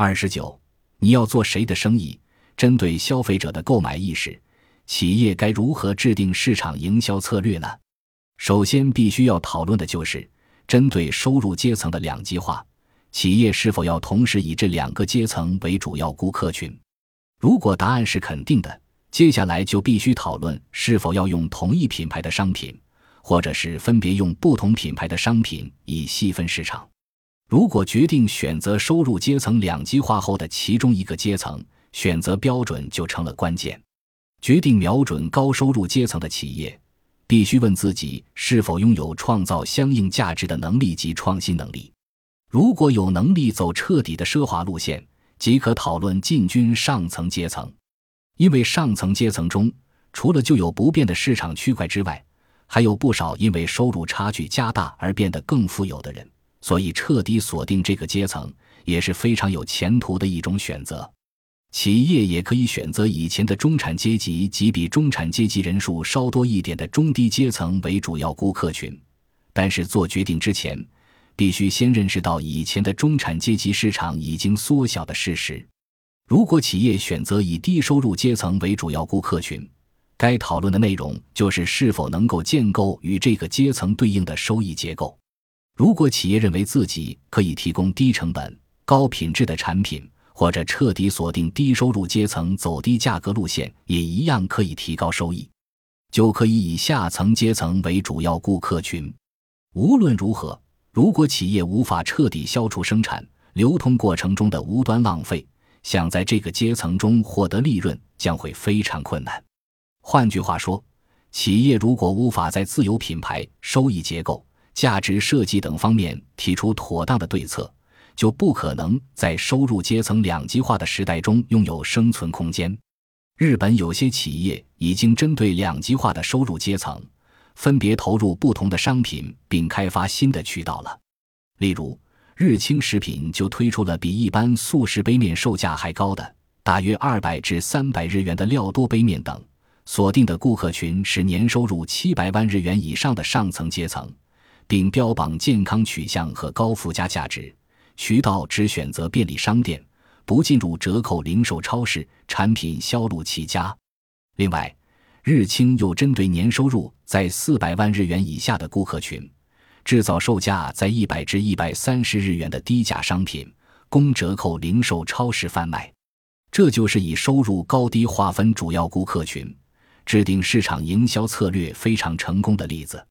二十九，你要做谁的生意？针对消费者的购买意识，企业该如何制定市场营销策略呢？首先，必须要讨论的就是针对收入阶层的两极化，企业是否要同时以这两个阶层为主要顾客群？如果答案是肯定的，接下来就必须讨论是否要用同一品牌的商品，或者是分别用不同品牌的商品以细分市场。如果决定选择收入阶层两极化后的其中一个阶层，选择标准就成了关键。决定瞄准高收入阶层的企业，必须问自己是否拥有创造相应价值的能力及创新能力。如果有能力走彻底的奢华路线，即可讨论进军上层阶层。因为上层阶层中，除了就有不变的市场区块之外，还有不少因为收入差距加大而变得更富有的人。所以，彻底锁定这个阶层也是非常有前途的一种选择。企业也可以选择以前的中产阶级及比中产阶级人数稍多一点的中低阶层为主要顾客群，但是做决定之前，必须先认识到以前的中产阶级市场已经缩小的事实。如果企业选择以低收入阶层为主要顾客群，该讨论的内容就是是否能够建构与这个阶层对应的收益结构。如果企业认为自己可以提供低成本、高品质的产品，或者彻底锁定低收入阶层走低价格路线，也一样可以提高收益，就可以以下层阶层为主要顾客群。无论如何，如果企业无法彻底消除生产流通过程中的无端浪费，想在这个阶层中获得利润将会非常困难。换句话说，企业如果无法在自有品牌、收益结构，价值设计等方面提出妥当的对策，就不可能在收入阶层两极化的时代中拥有生存空间。日本有些企业已经针对两极化的收入阶层，分别投入不同的商品，并开发新的渠道了。例如，日清食品就推出了比一般速食杯面售价还高的大约二百至三百日元的料多杯面等，锁定的顾客群是年收入七百万日元以上的上层阶层。并标榜健康取向和高附加价值，渠道只选择便利商店，不进入折扣零售超市，产品销路奇佳。另外，日清又针对年收入在四百万日元以下的顾客群，制造售价在一百至一百三十日元的低价商品，供折扣零售超市贩卖。这就是以收入高低划分主要顾客群，制定市场营销策略非常成功的例子。